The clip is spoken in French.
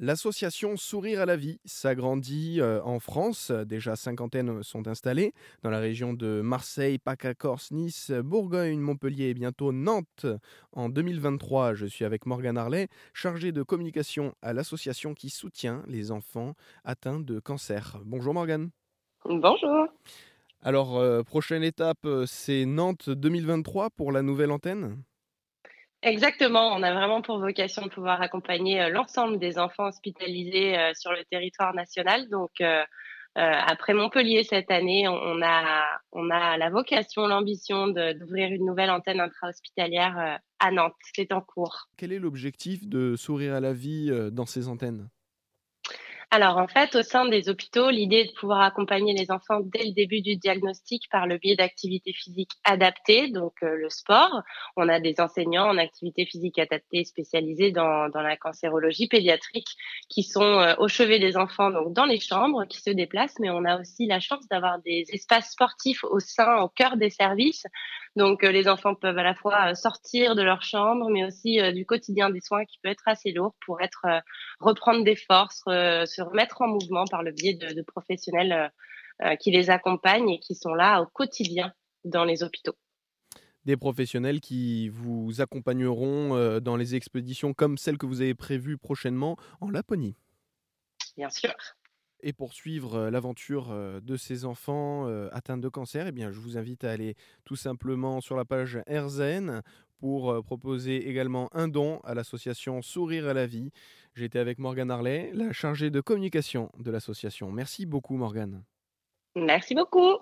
L'association Sourire à la vie s'agrandit euh, en France. Déjà cinquantaines sont installées dans la région de Marseille, PACA, Corse, Nice, Bourgogne, Montpellier et bientôt Nantes. En 2023, je suis avec Morgane Harley, chargée de communication à l'association qui soutient les enfants atteints de cancer. Bonjour Morgane. Bonjour. Alors, euh, prochaine étape, euh, c'est Nantes 2023 pour la nouvelle antenne? Exactement, on a vraiment pour vocation de pouvoir accompagner euh, l'ensemble des enfants hospitalisés euh, sur le territoire national. Donc, euh, après Montpellier cette année, on a, on a la vocation, l'ambition d'ouvrir une nouvelle antenne intra-hospitalière à Nantes. C'est en cours. Quel est l'objectif de Sourire à la vie dans ces antennes? Alors en fait, au sein des hôpitaux, l'idée de pouvoir accompagner les enfants dès le début du diagnostic par le biais d'activités physiques adaptées, donc euh, le sport. On a des enseignants en activités physiques adaptées spécialisés dans, dans la cancérologie pédiatrique qui sont euh, au chevet des enfants, donc dans les chambres, qui se déplacent, mais on a aussi la chance d'avoir des espaces sportifs au sein, au cœur des services. Donc euh, les enfants peuvent à la fois sortir de leur chambre, mais aussi du quotidien des soins qui peut être assez lourd pour être reprendre des forces, se remettre en mouvement par le biais de, professionnels euh, euh, qui les accompagnent et qui sont là au quotidien dans les hôpitaux. Des professionnels qui vous accompagneront euh, dans les expéditions comme celle que vous avez prévue prochainement en Laponie. Bien sûr. Et pour suivre l'aventure de ces enfants atteints de cancer, eh bien, je vous invite à aller tout simplement sur la page RZN pour proposer également un don à l'association Sourire à la vie. J'étais avec Morgane Harley, la chargée de communication de l'association. Merci beaucoup Morgane. Merci beaucoup.